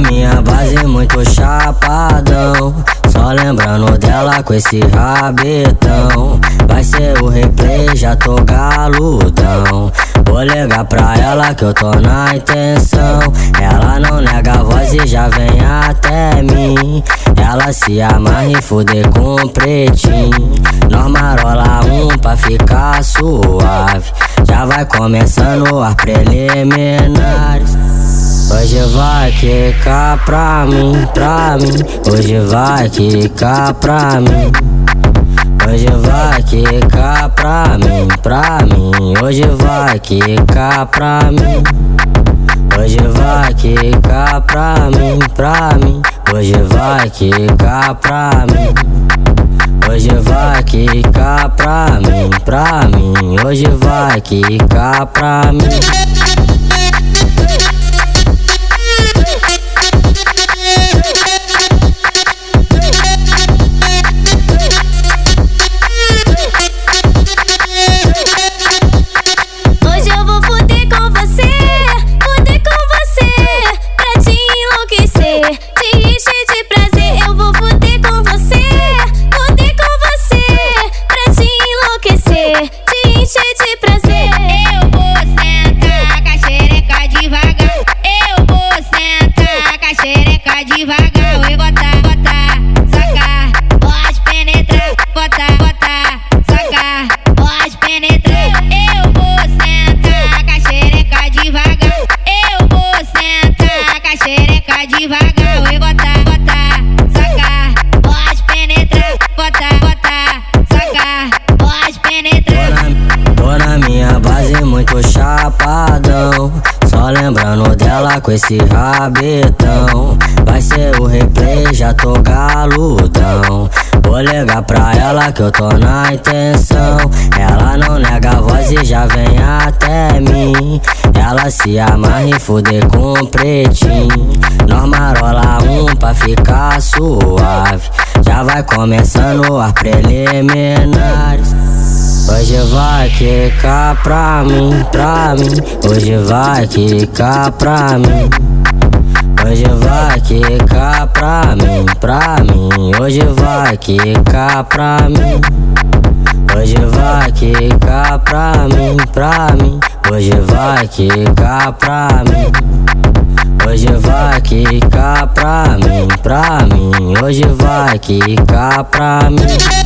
minha base, é muito chapadão. Só lembrando dela com esse rabetão. Vai ser o replay, já tô galudão. Vou ligar pra ela que eu tô na intenção. Ela não nega a voz e já vem até mim. Ela se amarra e fuder com o pretinho. Nós marola um pra ficar suave. Já vai começando as preliminares. Hoje vai quicar pra mim, pra mim. Hoje vai quicar pra mim. Hoje vai quicar pra mim, pra mim. Hoje vai quicar pra mim. Hoje vai quicar pra mim, pra mim. Hoje vai quicar pra mim. Hoje vai quicar pra mim, pra mim. Hoje vai quicar pra mim. te encher de prazer. Eu chapadão. Só lembrando dela com esse rabetão. Vai ser o replay, já tô galudão. Vou ligar pra ela que eu tô na intenção. Ela não nega a voz e já vem até mim. Ela se amarra e fuder com um pretinho. Nós marola um pra ficar suave. Já vai começando as preliminares. Hoje vai quicar pra mim, pra mim. Hoje vai quicar pra mim. Hoje vai quicar pra mim, pra mim. Hoje vai quicar pra mim. Hoje vai quicar pra mim, pra mim. Hoje vai quicar pra mim. Hoje vai quicar pra mim, pra mim. Hoje vai quicar pra mim.